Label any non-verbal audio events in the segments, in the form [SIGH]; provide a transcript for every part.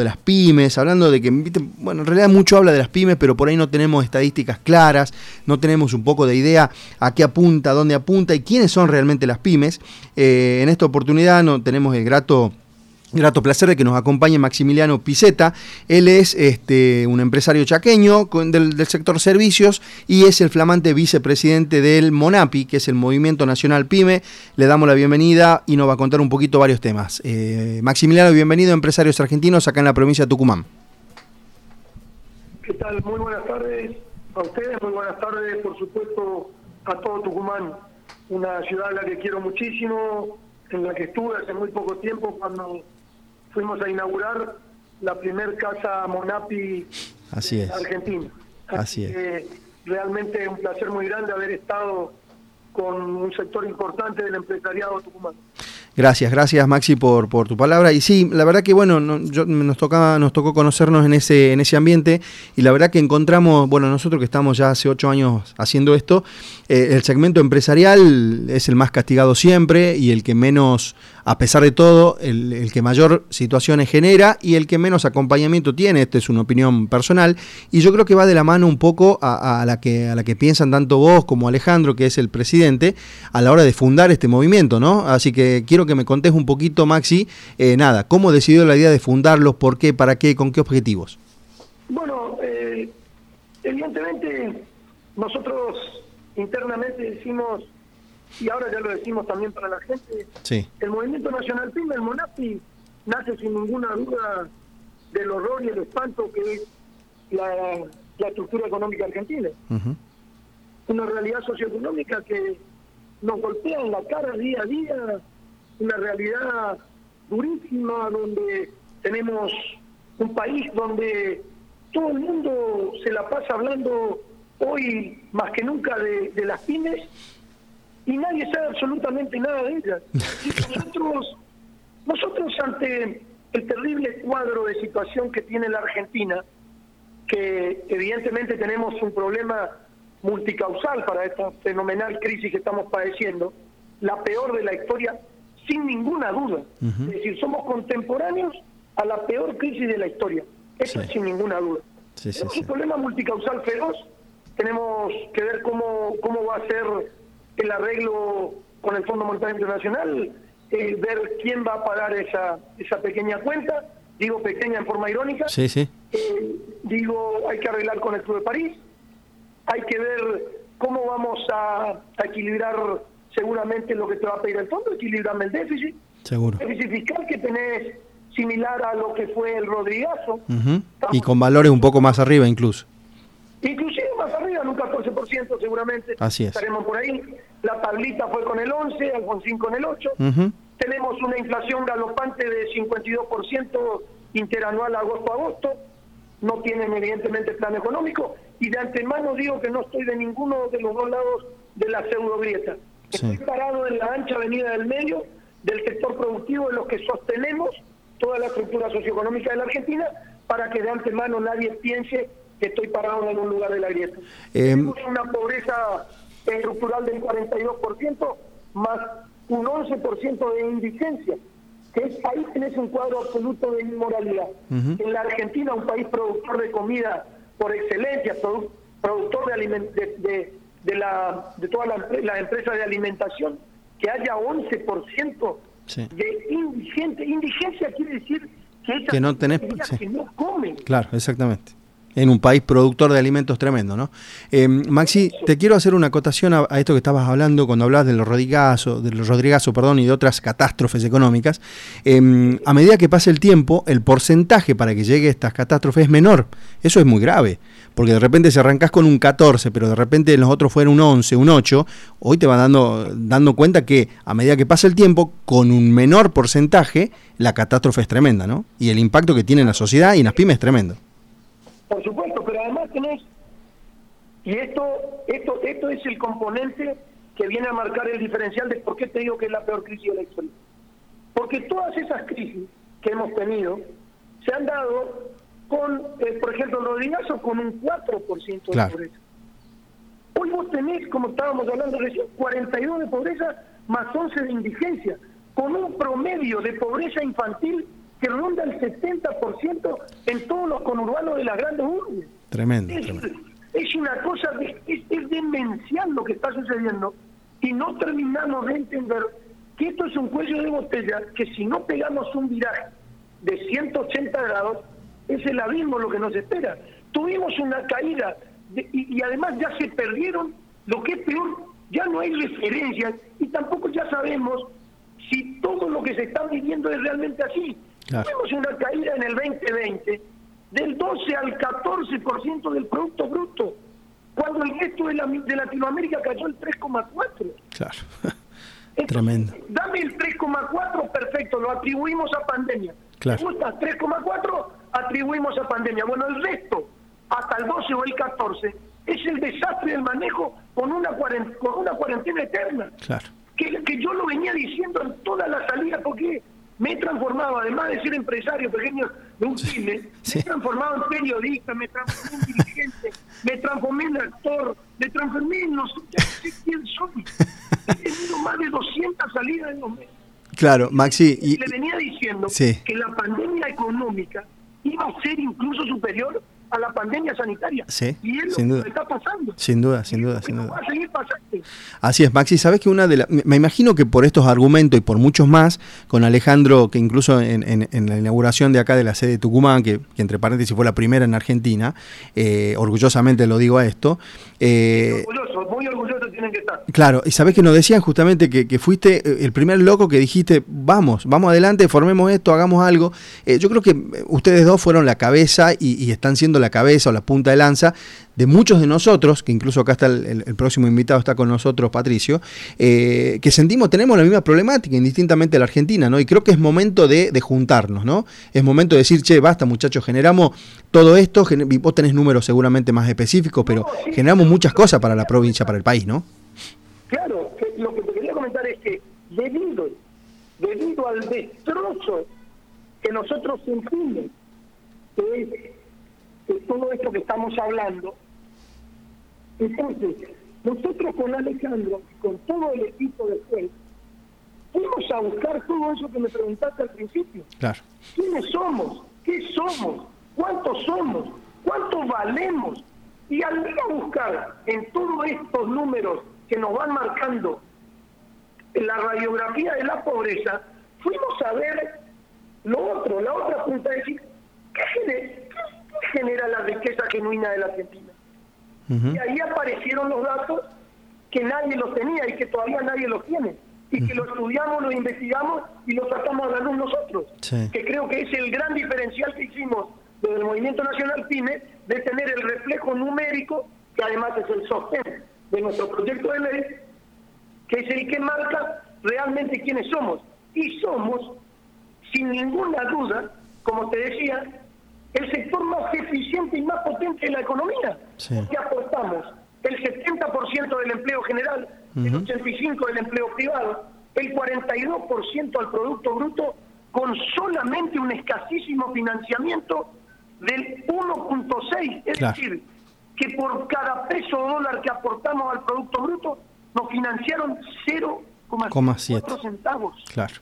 de las pymes, hablando de que, bueno, en realidad mucho habla de las pymes, pero por ahí no tenemos estadísticas claras, no tenemos un poco de idea a qué apunta, dónde apunta y quiénes son realmente las pymes. Eh, en esta oportunidad no, tenemos el grato Grato placer de que nos acompañe Maximiliano Piseta. Él es este, un empresario chaqueño del, sector servicios y es el flamante vicepresidente del MONAPI, que es el Movimiento Nacional PYME. Le damos la bienvenida y nos va a contar un poquito varios temas. Eh, Maximiliano, bienvenido a Empresarios Argentinos acá en la provincia de Tucumán. ¿Qué tal? Muy buenas tardes a ustedes, muy buenas tardes, por supuesto, a todo Tucumán. Una ciudad a la que quiero muchísimo, en la que estuve hace muy poco tiempo cuando fuimos a inaugurar la primer casa Monapi Así es. Argentina. Así, es. realmente un placer muy grande haber estado con un sector importante del empresariado tucumano. Gracias, gracias Maxi por, tu palabra. Y sí, la verdad que bueno, nos tocaba, nos tocó conocernos en ese, en ese ambiente y la verdad que encontramos, bueno, nosotros que estamos ya hace ocho años haciendo esto, eh, el segmento empresarial es el más castigado siempre y el que menos, a pesar de todo, el, que mayor situaciones genera y el que menos acompañamiento tiene. Esta es una opinión personal y yo creo que va de la mano un poco a, la que a la que piensan tanto vos como Alejandro, que es el presidente, a la hora de fundar este movimiento, ¿no? Así que quiero que me contés un poquito, Maxi, eh, nada, cómo decidió la idea de fundarlos, por qué, para qué, con qué objetivos. Bueno, eh, evidentemente nosotros internamente decimos, y ahora ya lo decimos también para la gente, el Movimiento Nacional PYME, el MONAPI, nace sin ninguna duda del horror y el espanto que es la, estructura económica argentina. Una realidad socioeconómica que nos golpea en la cara día a día, una realidad durísima donde tenemos un país donde todo el mundo se la pasa hablando hoy más que nunca de, las pymes y nadie sabe absolutamente nada de ellas. [LAUGHS] Nosotros, nosotros ante el terrible cuadro de situación que tiene la Argentina, que evidentemente tenemos un problema multicausal para esta fenomenal crisis que estamos padeciendo, la peor de la historia, sin ninguna duda. Es decir, somos contemporáneos a la peor crisis de la historia. Eso sin ninguna duda. es un problema multicausal feroz tenemos que ver cómo, cómo va a ser el arreglo con el Fondo Monetario Internacional, eh, ver quién va a pagar esa, esa pequeña cuenta, digo pequeña en forma irónica. Sí, sí. Eh, digo, hay que arreglar con el Club de París, hay que ver cómo vamos a, equilibrar seguramente lo que te va a pedir el fondo, equilibrarme el déficit. Seguro. El déficit fiscal que tenés similar a lo que fue el Rodrigazo. Y con valores un poco más arriba incluso. Inclusive más arriba, en un 14% seguramente. Así es. Estaremos por ahí. La tablita fue con el 11, Alfonsín con el 8. Tenemos una inflación galopante de 52% interanual agosto a agosto. No tienen evidentemente plan económico. Y de antemano digo que no estoy de ninguno de los dos lados de la pseudo grieta. Estoy parado en la ancha avenida del medio del sector productivo en los que sostenemos toda la estructura socioeconómica de la Argentina para que de antemano nadie piense que estoy parado en un lugar de la grieta. Eh, Tenemos una pobreza estructural del 42%, más un 11% de indigencia, que es, ahí tenés un cuadro absoluto de inmoralidad. En la Argentina, un país productor de comida por excelencia, productor de, de, de, la, de todas las empresas de alimentación, que haya 11% de indigente. Indigencia quiere decir que, que no tenés, que no comen. Claro, exactamente en un país productor de alimentos tremendo, ¿no? Eh, Maxi, te quiero hacer una acotación a, esto que estabas hablando cuando hablas de los Rodrigazo, de los perdón, y de otras catástrofes económicas. Em, a medida que pasa el tiempo, el porcentaje para que llegue estas catástrofes es menor. Eso es muy grave, porque de repente si arrancás con un 14, pero de repente los otros fueron un 11, un 8, hoy te vas dando, dando cuenta que a medida que pasa el tiempo, con un menor porcentaje, la catástrofe es tremenda, ¿no? Y el impacto que tiene en la sociedad y en las pymes es tremendo. Por supuesto, pero además tenés, y esto, esto, esto es el componente que viene a marcar el diferencial de por qué te digo que es la peor crisis de la historia. Porque todas esas crisis que hemos tenido se han dado con, eh, por ejemplo, el Rodrigazo con un 4% de pobreza. Hoy vos tenés, como estábamos hablando recién, 42 de pobreza más 11 de indigencia, con un promedio de pobreza infantil que ronda el 70% en todos los conurbanos de las grandes urbes. Tremendo, es, tremendo. es una cosa, es, es demencial lo que está sucediendo y no terminamos de entender que esto es un cuello de botella que si no pegamos un viraje de 180 grados, es el abismo lo que nos espera. Tuvimos una caída y, y, además ya se perdieron, lo que es peor, ya no hay referencias y tampoco ya sabemos si todo lo que se está viviendo es realmente así. Tuvimos una caída en el 2020 del 12 al 14% del Producto Bruto, cuando el resto de, la, de Latinoamérica cayó el 3,4%. Claro. [LAUGHS] Tremendo. Dame el 3,4, perfecto, lo atribuimos a pandemia. Claro. gusta? 3,4, atribuimos a pandemia. Bueno, el resto, hasta el 12 o el 14, es el desastre del manejo con una cuarentena, con una cuarentena eterna. Claro. Que, que yo lo venía diciendo en toda la salida, porque me he transformado, además de ser empresario pequeño de un cine, me he transformado en periodista, me transformé en dirigente, me transformé en actor, me transformé en no sé quién soy. He tenido más de 200 salidas en los meses. Claro, Maxi. Y, le venía diciendo que la pandemia económica iba a ser incluso superior a la pandemia sanitaria. Sí, y es sin lo duda. que está pasando. Sin duda, sin duda, sin Va duda. a seguir pasando. Así es, Maxi. Sabes que una de las. Me imagino que por estos argumentos y por muchos más, con Alejandro, que incluso en, en- en la inauguración de acá de la sede de Tucumán, que, que entre paréntesis fue la primera en Argentina, eh, orgullosamente lo digo a esto. Eh, Orgullosos, muy orgullosos tienen que estar. Claro, y sabés que nos decían justamente que, que fuiste eh, el primer loco que dijiste, vamos, vamos adelante, formemos esto, hagamos algo. Eh, yo creo que eh, ustedes dos fueron la cabeza y, y están siendo la cabeza o la punta de lanza de muchos de nosotros, que incluso acá está el, el- el próximo invitado, está con nosotros, Patricio, eh, que sentimos, tenemos la misma problemática, indistintamente la Argentina, ¿no? Y creo que es momento de, de juntarnos, ¿no? Es momento de decir, che, basta muchachos, generamos todo esto, gener- vos tenés números seguramente más específicos, pero No, sí. generamos muchas cosas para la provincia, para el país, ¿no? Claro, lo que te quería comentar es que debido, debido al destrozo que nosotros sentimos, que es todo esto que estamos hablando, entonces nosotros con Alejandro, con todo el equipo de juez, fuimos a buscar todo eso que me preguntaste al principio. Claro. ¿Quiénes somos? ¿Qué somos? ¿Cuántos somos? ¿Cuánto valemos? Y al ir a buscar en todos estos números que nos van marcando la radiografía de la pobreza, fuimos a ver lo otro, la otra punta, es decir, ¿qué genera, qué genera la riqueza genuina de la Argentina? Y ahí aparecieron los datos que nadie los tenía y que todavía nadie los tiene. Y que lo estudiamos, lo investigamos y lo tratamos a la luz nosotros. Sí. Que creo que es el gran diferencial que hicimos desde el Movimiento Nacional PYME de tener el reflejo numérico, que además es el sostén de nuestro proyecto de ley, que es el que marca realmente quiénes somos. Y somos, sin ninguna duda, como te decía, el sector más eficiente y más potente de la economía. Sí. Porque aportamos el 70% del empleo general, el Ujú. 85% del empleo privado, el 42% al Producto Bruto, con solamente un escasísimo financiamiento del 1.6. Es Claro. decir, que por cada peso o dólar que aportamos al Producto Bruto, nos financiaron 0,4 7. centavos. Claro.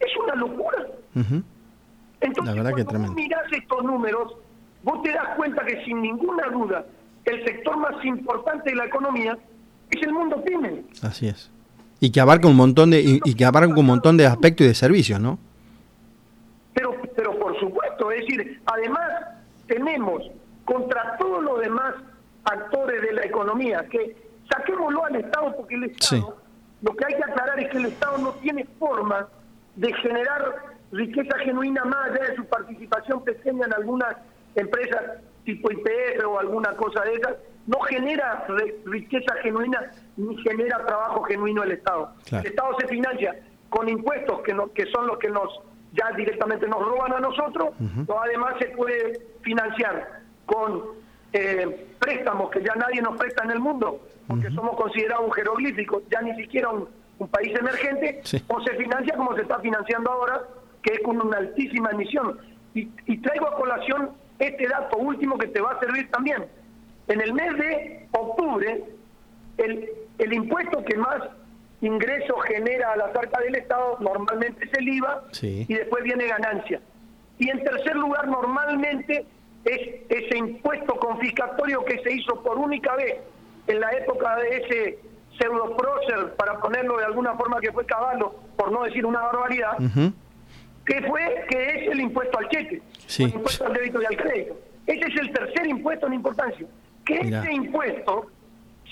Es una locura. Entonces, La verdad que tremendo. mirás estos números, vos te das cuenta que sin ninguna duda el sector más importante de la economía es el mundo pyme. Así es. Y que abarca un montón de y, y que abarca un montón de aspectos y de servicios, ¿no? Es decir, además tenemos contra todos los demás actores de la economía, que saquémoslo al Estado, porque el Estado, Sí. lo que hay que aclarar es que el Estado no tiene forma de generar riqueza genuina más allá de su participación pequeña en algunas empresas tipo IPF o alguna cosa de esas, no genera riqueza genuina ni genera trabajo genuino el Estado. Claro. El Estado se financia con impuestos que, no, que son los que nos ya directamente nos roban a nosotros, o además se puede financiar con eh, préstamos que ya nadie nos presta en el mundo, porque somos considerados un jeroglífico, ya ni siquiera un, un país emergente, Sí. o se financia como se está financiando ahora, que es con una altísima emisión. Y, y traigo a colación este dato último que te va a servir también. En el mes de octubre, el, el impuesto que más ingreso genera a la arcas del Estado, normalmente es el IVA, y después viene ganancia. Y en tercer lugar, normalmente es ese impuesto confiscatorio que se hizo por única vez en la época de ese pseudo prócer, para ponerlo de alguna forma que fue caballo, por no decir una barbaridad, que fue que es el impuesto al cheque, el impuesto al débito y al crédito. Ese es el tercer impuesto en importancia. Que ese impuesto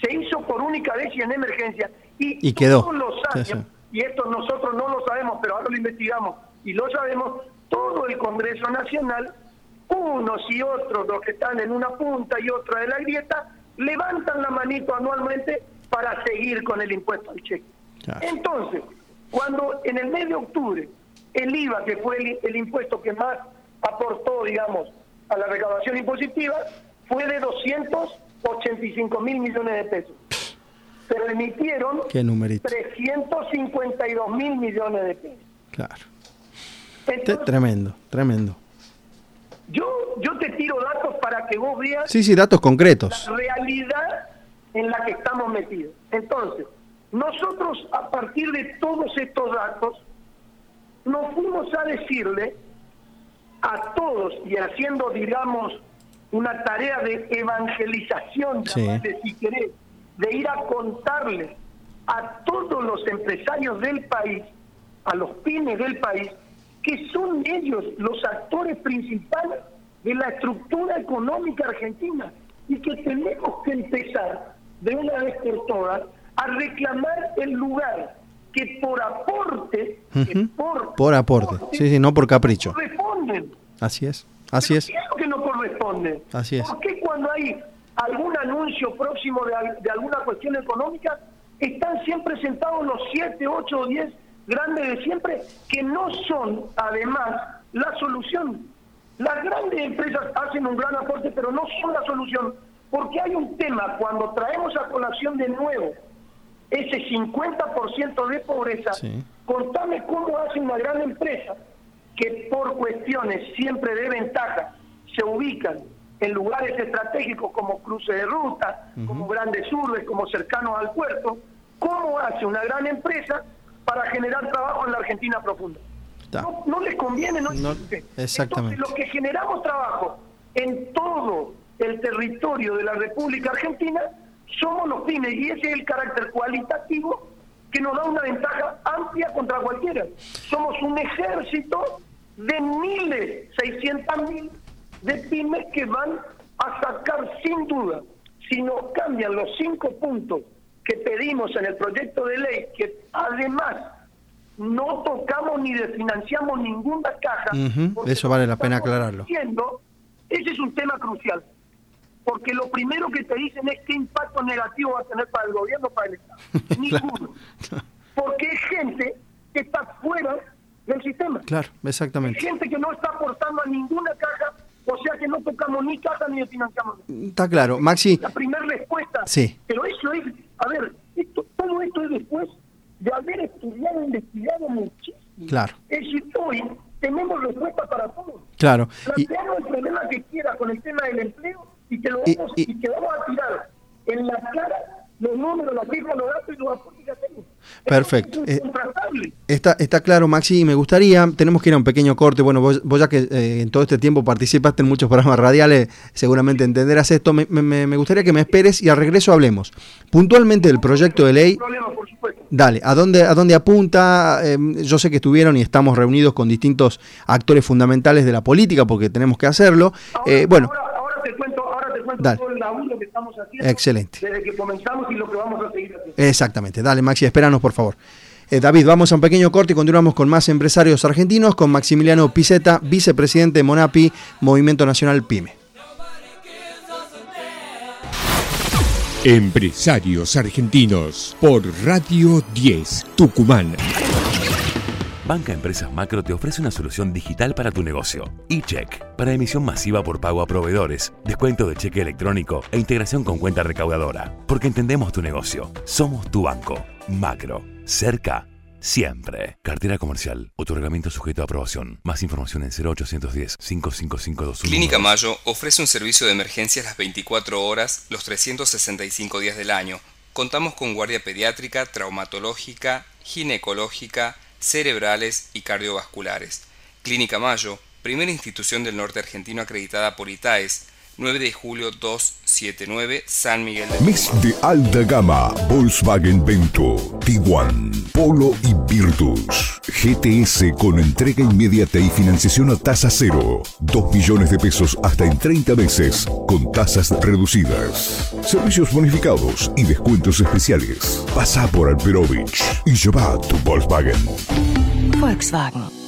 se hizo por única vez y en emergencia. Y, todos los años, y esto nosotros no lo sabemos, pero ahora lo investigamos y lo sabemos, todo el Congreso Nacional, unos y otros, los que están en una punta y otra de la grieta, levantan la manito anualmente para seguir con el impuesto al cheque. Entonces, cuando en el mes de octubre el IVA, que fue el, impuesto que más aportó, digamos, a la recaudación impositiva, fue de 285 mil millones de pesos. Pero emitieron 352 mil millones de pesos. Claro. tremendo, tremendo. Yo, yo te tiro datos para que vos veas. Sí, sí, datos concretos. La realidad en la que estamos metidos. Entonces, nosotros a partir de todos estos datos, nos fuimos a decirle a todos y haciendo, digamos, una tarea de evangelización, si querés, de ir a contarle a todos los empresarios del país, a los pymes del país, que son ellos los actores principales de la estructura económica argentina y que tenemos que empezar de una vez por todas a reclamar el lugar que por aporte, por, aporte, sí, sí, no por capricho. Corresponden. Así es, así es. que no corresponde? Así es. ¿Por qué cuando hay algún anuncio próximo de, de alguna cuestión económica están siempre sentados los 7, 8 o 10 grandes de siempre que no son además la solución? Las grandes empresas hacen un gran aporte, pero no son la solución, porque hay un tema cuando traemos a colación de nuevo ese 50% de pobreza, contame cómo hace una gran empresa que por cuestiones siempre de ventaja se ubican en lugares estratégicos como cruce de ruta, como grandes urbes, como cercanos al puerto, cómo hace una gran empresa para generar trabajo en la Argentina profunda. No, les conviene, no, no Exactamente. Entonces, los que generamos trabajo en todo el territorio de la República Argentina somos los pymes y ese es el carácter cualitativo que nos da una ventaja amplia contra cualquiera. Somos un ejército de miles, seiscientas mil de pymes que van a sacar sin duda, si nos cambian los cinco puntos que pedimos en el proyecto de ley, que además no tocamos ni desfinanciamos ninguna caja. Eso vale la pena aclararlo. ese es un tema crucial porque lo primero que te dicen es qué impacto negativo va a tener para el gobierno, para el Estado. [LAUGHS] Ninguno. Porque es gente que está fuera del sistema. Claro, exactamente. Es gente que no está aportando a ninguna caja, o sea que no tocamos ni caja ni financiamos. Está claro, Maxi. La primera respuesta. Sí. Pero eso es, a ver, esto, todo esto es después de haber estudiado, investigado muchísimo. Claro. Es decir, hoy tenemos respuesta para todo. Claro. Planteamos el problema que quiera con el tema del empleo y que, lo vamos, y, que vamos a tirar en la cara los números, las cifras, los datos y los aportes que hacemos. Perfecto. Eh, está, está claro, Maxi, y me gustaría, tenemos que ir a un pequeño corte, bueno, vos, ya que eh, en todo este tiempo participaste en muchos programas radiales, seguramente entenderás esto, me, me, gustaría que me esperes y al regreso hablemos puntualmente del proyecto de ley. Dale, ¿a dónde, a dónde apunta? Em, yo sé que estuvieron y estamos reunidos con distintos actores fundamentales de la política porque tenemos que hacerlo. Eh, bueno. Dale. que estamos haciendo Excelente. desde que comenzamos y lo que vamos a seguir haciendo. Exactamente. Dale, Maxi, espéranos, por favor. Eh, David, vamos a un pequeño corte y continuamos con más empresarios argentinos, con Maximiliano Piceta, vicepresidente de Monapi, Movimiento Nacional PYME. Empresarios argentinos por Radio 10 Tucumán. Banca Empresas Macro te ofrece una solución digital para tu negocio. eCheck, para emisión masiva por pago a proveedores, descuento de cheque electrónico e integración con cuenta recaudadora. Porque entendemos tu negocio. Somos tu banco. Macro. Cerca. Siempre. Cartera comercial. Otorgamiento sujeto a aprobación. Más información en 0810 555 Clínica Mayo ofrece un servicio de emergencias las 24 horas, los 365 días del año Contamos con guardia pediátrica, traumatológica, ginecológica, cerebrales y cardiovasculares. Clínica Mayo, primera institución del norte argentino acreditada por ITAES, 9 de julio 279, San Miguel de Mes de alta gama, Volkswagen Vento, Tiguan, Polo y Virtus. GTS con entrega inmediata y financiación a tasa cero. 2 millones de pesos hasta en 30 meses, con tasas reducidas. Servicios bonificados y descuentos especiales. Pasa por Alperovich y lleva tu Volkswagen. Volkswagen.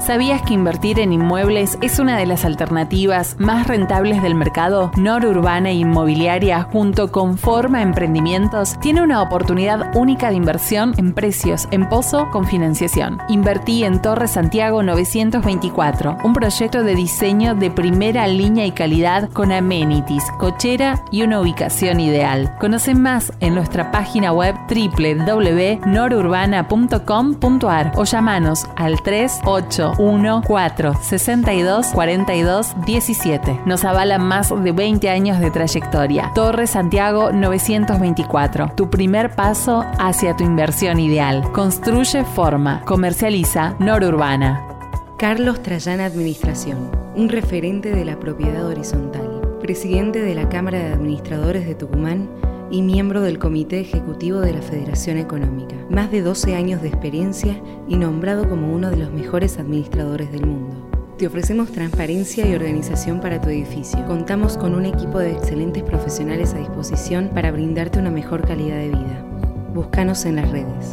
¿Sabías que invertir en inmuebles es una de las alternativas más rentables del mercado? Norurbana Inmobiliaria, junto con Forma Emprendimientos, tiene una oportunidad única de inversión en precios en pozo con financiación. Invertí en Torre Santiago 924, un proyecto de diseño de primera línea y calidad con amenities, cochera y una ubicación ideal. Conoce más en nuestra página web www.norurbana.com.ar o llamanos al 38 1 4 62 42 17. Nos avalan más de 20 años de trayectoria. Torre Santiago 924. Tu primer paso hacia tu inversión ideal. Construye forma. Comercializa Norurbana. Carlos Trayana Administración, un referente de la propiedad horizontal, presidente de la Cámara de Administradores de Tucumán y miembro del Comité Ejecutivo de la Federación Económica. Más de 12 años de experiencia y nombrado como uno de los mejores administradores del mundo. Te ofrecemos transparencia y organización para tu edificio. Contamos con un equipo de excelentes profesionales a disposición para brindarte una mejor calidad de vida. Búscanos en las redes.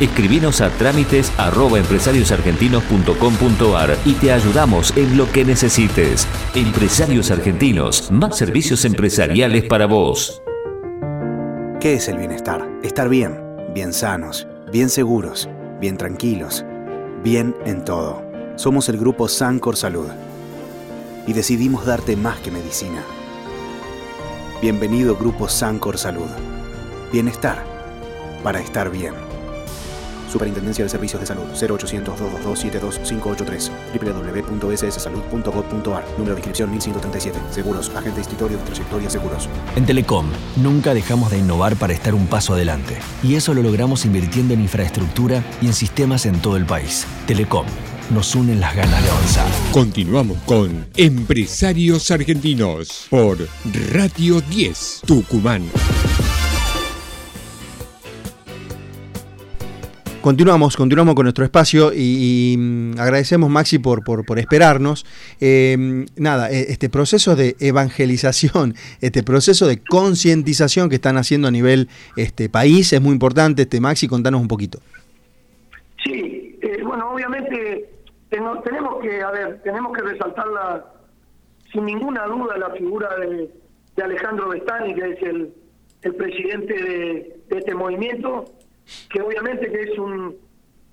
Escribinos a trámites y te ayudamos en lo que necesites. Empresarios Argentinos, más servicios empresariales para vos. ¿Qué es el bienestar? Estar bien, bien sanos, bien seguros, bien tranquilos, bien en todo. Somos el grupo Sancor Salud y decidimos darte más que medicina. Bienvenido Grupo Sancor Salud. Bienestar para estar bien. Superintendencia de Servicios de Salud 0800-222-72583 www.sssalud.gov.ar Número de inscripción 1137 Seguros, agente institutorio de trayectoria seguros En Telecom, nunca dejamos de innovar para estar un paso adelante y eso lo logramos invirtiendo en infraestructura y en sistemas en todo el país. Telecom, nos unen las ganas de avanzar. Continuamos con Empresarios Argentinos por Radio 10 Tucumán. Continuamos, continuamos con nuestro espacio y, mm, agradecemos Maxi por, por, esperarnos. Em, nada, e, este proceso de evangelización, este proceso de concientización que están haciendo a nivel este país es muy importante. Este Maxi, contanos un poquito. Sí, eh, bueno, obviamente tenemos que, a ver, tenemos que resaltar la, sin ninguna duda la figura de, Alejandro Bestani, que es el, el presidente de este movimiento que obviamente que es un,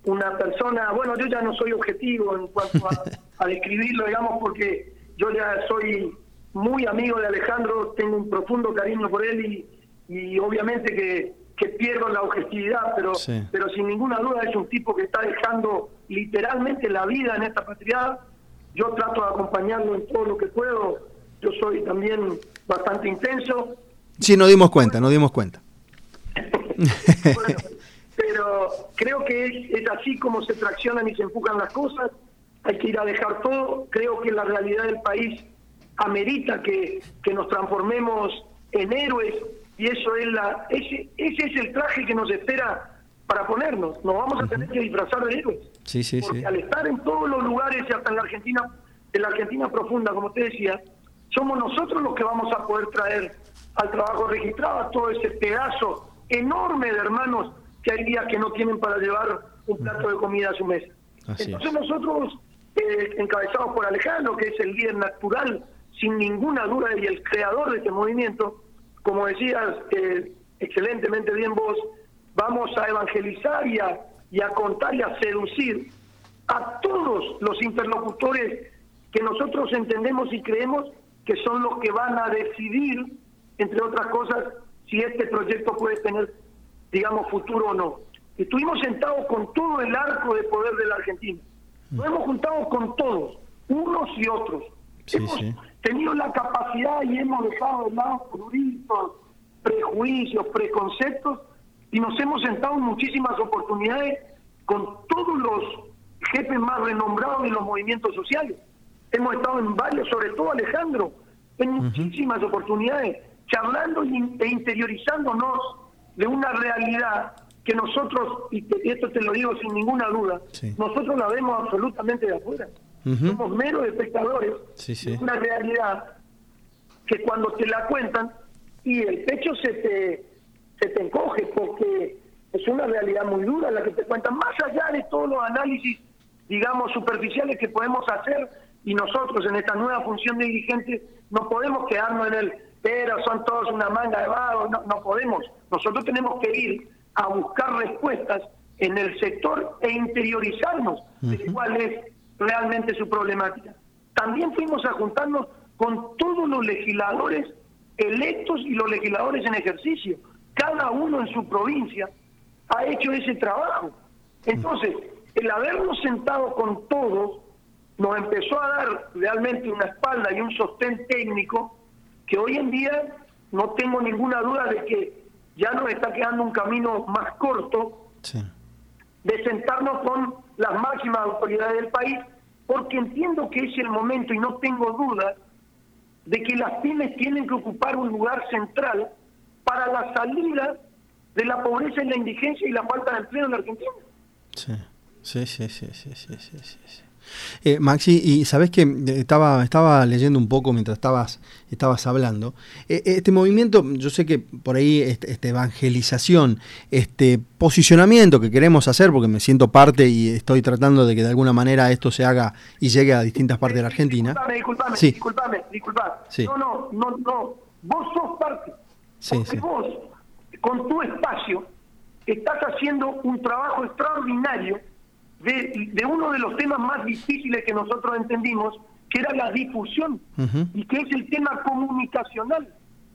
una persona, bueno, yo ya no soy objetivo en cuanto [LAUGHS] a, describirlo, digamos, porque yo ya soy muy amigo de Alejandro, tengo un profundo cariño por él y, y obviamente que, que pierdo la objetividad, pero, pero sin ninguna duda es un tipo que está dejando literalmente la vida en esta patria. Yo trato de acompañarlo en todo lo que puedo. Yo soy también bastante intenso. Sí, nos dimos cuenta, nos dimos cuenta. [LAUGHS] pero creo que es, así como se traccionan y se empujan las cosas. Hay que ir a dejar todo. Creo que la realidad del país amerita que, que nos transformemos en héroes y eso es la ese, ese es el traje que nos espera para ponernos. Nos vamos a tener que disfrazar de héroes. Sí, sí, Porque al estar en todos los lugares y hasta en la Argentina, en la Argentina profunda, como te decía, somos nosotros los que vamos a poder traer al trabajo registrado a todo ese pedazo enorme de hermanos que hay días que no tienen para llevar un plato de comida a su mesa. Entonces nosotros, eh, encabezados por Alejandro, que es el líder natural, sin ninguna duda, y el creador de este movimiento, como decías eh, excelentemente bien vos, vamos a evangelizar y a, y a contar y a seducir a todos los interlocutores que nosotros entendemos y creemos que son los que van a decidir, entre otras cosas, si este proyecto puede tener, digamos, futuro o no. Estuvimos sentados con todo el arco de poder de la Argentina. Nos hemos juntado con todos, unos y otros. hemos tenido la capacidad y hemos dejado de lado juristas, prejuicios, preconceptos y nos hemos sentado en muchísimas oportunidades con todos los jefes más renombrados de los movimientos sociales. Hemos estado en varios, sobre todo Alejandro, en muchísimas oportunidades, charlando e interiorizándonos de una realidad que nosotros, y esto te lo digo sin ninguna duda, nosotros la vemos absolutamente de afuera. Somos meros espectadores de una realidad que cuando te la cuentan y el pecho se te, se te encoge porque es una realidad muy dura la que te cuentan, más allá de todos los análisis, digamos, superficiales que podemos hacer y nosotros en esta nueva función de dirigentes no podemos quedarnos en el, pero son todos una manga de vagos, no, no podemos. Nosotros tenemos que ir a buscar respuestas en el sector e interiorizarnos de cuál es realmente su problemática. También fuimos a juntarnos con todos los legisladores electos y los legisladores en ejercicio. Cada uno en su provincia ha hecho ese trabajo. Entonces, el habernos sentado con todos nos empezó a dar realmente una espalda y un sostén técnico que hoy en día no tengo ninguna duda de que ya nos está quedando un camino más corto de sentarnos con las máximas autoridades del país, porque entiendo que es el momento y no tengo duda de que las pymes tienen que ocupar un lugar central para la salida de la pobreza y la indigencia y la falta de empleo en la Argentina. Sí, sí, sí, sí, sí, sí, sí. sí. Eh, Maxi, y sabes que eh, estaba, estaba leyendo un poco mientras estabas, estabas hablando. Eh, este movimiento, yo sé que por ahí esta este evangelización, este posicionamiento que queremos hacer, porque me siento parte y estoy tratando de que de alguna manera esto se haga y llegue a distintas partes de la Argentina. Disculpame, disculpame, sí. disculpame, disculpame. No, no, no, no. Vos sos parte. Sí, sí. vos, con tu espacio, estás haciendo un trabajo extraordinario de, uno de los temas más difíciles que nosotros entendimos, que era la difusión y que es el tema comunicacional,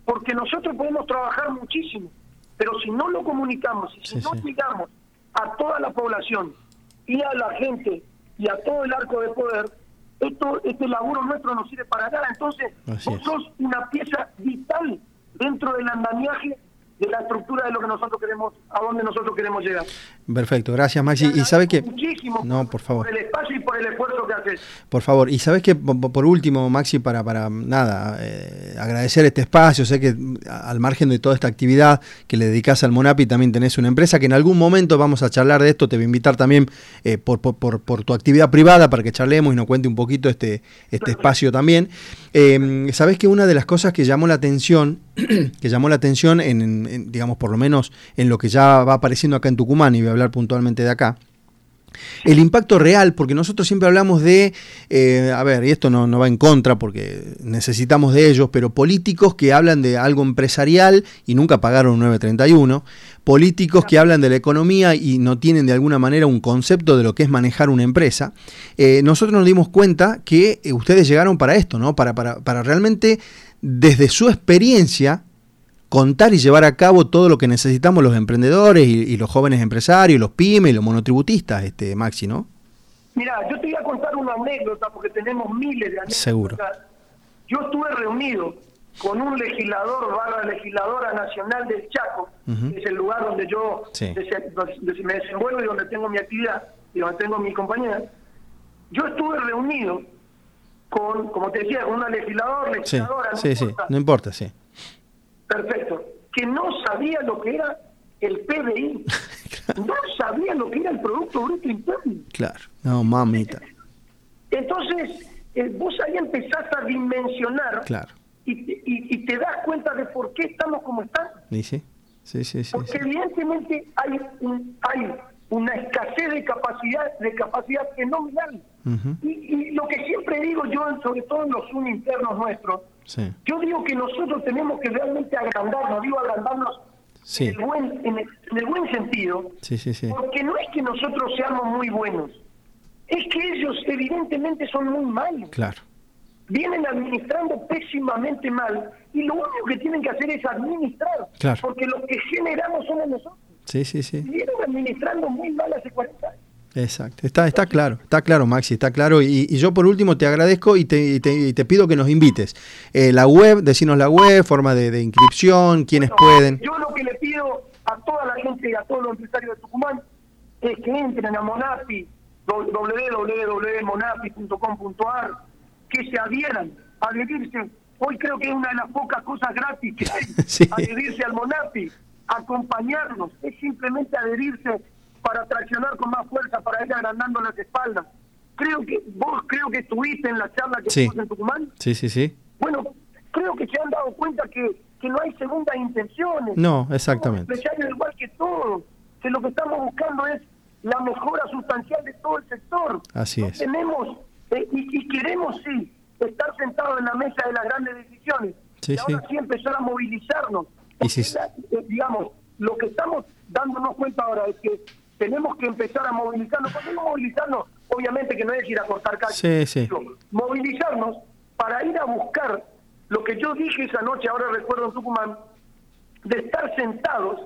porque nosotros podemos trabajar muchísimo, pero si no lo comunicamos, si no llegamos a toda la población y a la gente y a todo el arco de poder, esto, este laburo nuestro no sirve para nada. Entonces, vos sos una pieza vital dentro del andamiaje de la estructura de lo que nosotros queremos, a donde nosotros queremos llegar. Perfecto, gracias Maxi. Y sabe que... Muchísimo no, por favor. por el espacio y por el esfuerzo que haces. Por favor, y sabes que por último, Maxi, para, para nada, eh, agradecer este espacio, sé que al margen de toda esta actividad que le dedicas al Monapi, también tenés una empresa que en algún momento vamos a charlar de esto, te voy a invitar también eh, por, por, por, tu actividad privada para que charlemos y nos cuente un poquito este, este espacio también. Eh, sabes que una de las cosas que llamó la atención, [CLEARS THROAT] que llamó la atención en digamos, por lo menos en lo que ya va apareciendo acá en Tucumán, y voy a hablar puntualmente de acá, el impacto real, porque nosotros siempre hablamos de, eh, a ver, y esto no, no, va en contra porque necesitamos de ellos, pero políticos que hablan de algo empresarial y nunca pagaron un 931, políticos que hablan de la economía y no tienen de alguna manera un concepto de lo que es manejar una empresa, eh, nosotros nos dimos cuenta que eh, ustedes llegaron para esto, ¿no? Para, para, para realmente, desde su experiencia, contar y llevar a cabo todo lo que necesitamos los emprendedores y, los jóvenes empresarios, los pymes y los monotributistas, este Maxi, ¿no? Mira, yo te voy a contar una anécdota porque tenemos miles de anécdotas. Seguro. Yo estuve reunido con un legislador barra legisladora nacional del Chaco, que es el lugar donde yo me desenvuelvo y donde tengo mi actividad y donde tengo mi compañía. Yo estuve reunido con, como te decía, con una legisladora, legisladora. Sí, sí, sí, no importa, sí Perfecto. Que no sabía lo que era el PBI. [LAUGHS] no sabían lo que era el Producto Bruto Interno. Claro, no, mamita. Entonces, eh, vos ahí empezás a dimensionar claro. y, te das cuenta de por qué estamos como estamos. ¿Y sí? Sí, sí, sí, Porque evidentemente hay, hay una escasez de capacidad de capacidad fenomenal. Y, lo que siempre digo yo, sobre todo en los internos nuestros, yo digo que nosotros tenemos que realmente agrandarnos, digo agrandarnos en, el buen, en, el, buen sentido, porque no es que nosotros seamos muy buenos, es que ellos evidentemente son muy malos. Claro. Vienen administrando pésimamente mal y lo único que tienen que hacer es administrar, porque lo que generamos somos nosotros. Sí, sí, sí. Vienen administrando muy mal hace 40 años. Exacto, está, está claro, está claro Maxi, está claro. Y, yo por último te agradezco y te, te, pido que nos invites. Eh, la web, decinos la web, forma de, inscripción, quiénes pueden. Yo lo que le pido a toda la gente y a todos los empresarios de Tucumán es que entren a Monapi, www.monapi.com.ar, que se adhieran, adherirse. Hoy creo que es una de las pocas cosas gratis que hay, [LAUGHS] adherirse al Monapi, acompañarnos, es simplemente adherirse para traccionar con más fuerza, para ir agrandando las espaldas. Creo que vos creo que estuviste en la charla que tuvimos en Tucumán. Sí, sí, sí. Bueno, creo que se han dado cuenta que, que no hay segundas intenciones. No, exactamente. igual que todos, que lo que estamos buscando es la mejora sustancial de todo el sector. Así es. Tenemos eh, y, queremos sí estar sentados en la mesa de las grandes decisiones. y ahora sí. empezar a movilizarnos. Y si... Eh, digamos, lo que estamos dándonos cuenta ahora es que tenemos que empezar a movilizarnos. ¿Por qué no movilizarnos? Obviamente que no es ir a cortar calles. Sí, Movilizarnos para ir a buscar lo que yo dije esa noche, ahora recuerdo en Tucumán, de estar sentados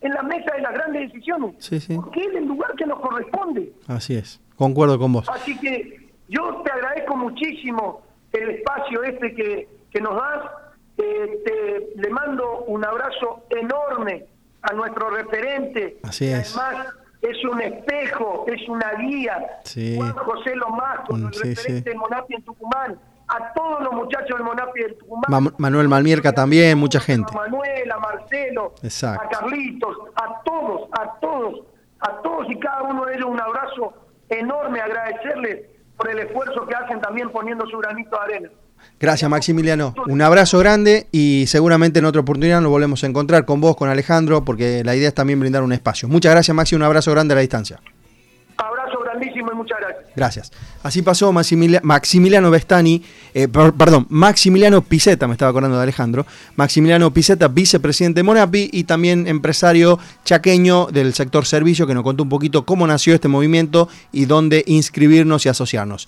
en la mesa de las grandes decisiones. Sí, sí. Porque es el lugar que nos corresponde. Así es. Concuerdo con vos. Así que yo te agradezco muchísimo el espacio este que, que nos das. Eh, te, le mando un abrazo enorme a nuestro referente. Así es. Además, es un espejo, es una guía. Juan José Lomasco, mm, el referente de Monapi en Tucumán. A todos los muchachos del Monapi en Tucumán. Manuel Malmierca también, mucha gente. A Manuel, a Marcelo, a Carlitos, a todos, a todos, a todos y cada uno de ellos un abrazo enorme, agradecerles por el esfuerzo que hacen también poniendo su granito de arena. Gracias Maximiliano, un abrazo grande y seguramente en otra oportunidad nos volvemos a encontrar con vos, con Alejandro, porque la idea es también brindar un espacio. Muchas gracias Maxi, un abrazo grande a la distancia. Abrazo grandísimo y muchas gracias. Gracias. Así pasó Maximiliano Bestani, eh, perdón, Maximiliano Piseta, me estaba acordando de Alejandro, Maximiliano Piseta, vicepresidente de Monapi y también empresario chaqueño del sector servicio, que nos contó un poquito cómo nació este movimiento y dónde inscribirnos y asociarnos.